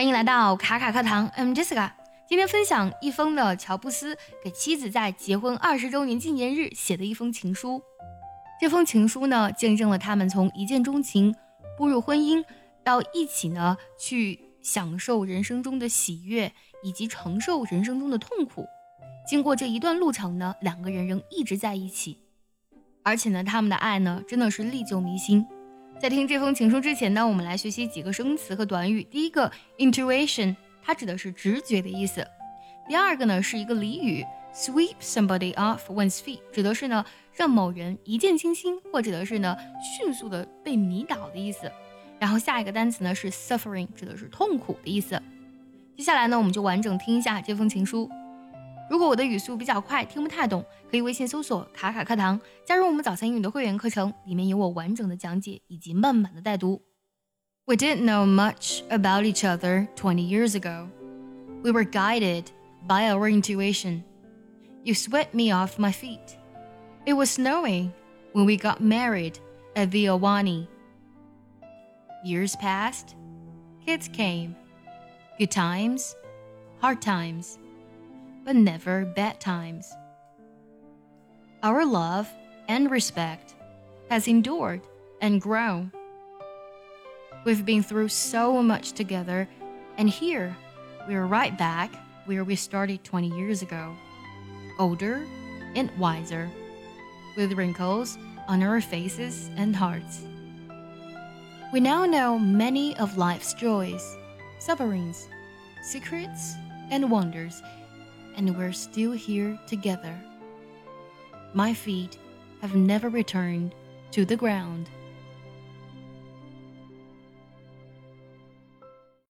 欢迎来到卡卡课堂，I'm Jessica。今天分享一封的乔布斯给妻子在结婚二十周年纪念日写的一封情书。这封情书呢，见证了他们从一见钟情步入婚姻，到一起呢去享受人生中的喜悦，以及承受人生中的痛苦。经过这一段路程呢，两个人仍一直在一起，而且呢，他们的爱呢，真的是历久弥新。在听这封情书之前呢，我们来学习几个生词和短语。第一个，intuition，它指的是直觉的意思。第二个呢，是一个俚语，sweep somebody off one's feet，指的是呢，让某人一见倾心，或者的是呢，迅速的被迷倒的意思。然后下一个单词呢是 suffering，指的是痛苦的意思。接下来呢，我们就完整听一下这封情书。如果我的语速比较快，听不太懂，可以微信搜索“卡卡课堂”，加入我们早餐英语的会员课程，里面有我完整的讲解以及慢版的带读。We didn't know much about each other 20 years ago. We were guided by our intuition. You swept me off my feet. It was snowing when we got married at the Ahwahnee. Years passed, kids came, good times, hard times but never bad times. Our love and respect has endured and grown. We've been through so much together, and here we're right back where we started 20 years ago, older and wiser, with wrinkles on our faces and hearts. We now know many of life's joys, sufferings, secrets, and wonders and we're still here together. My feet have never returned to the ground.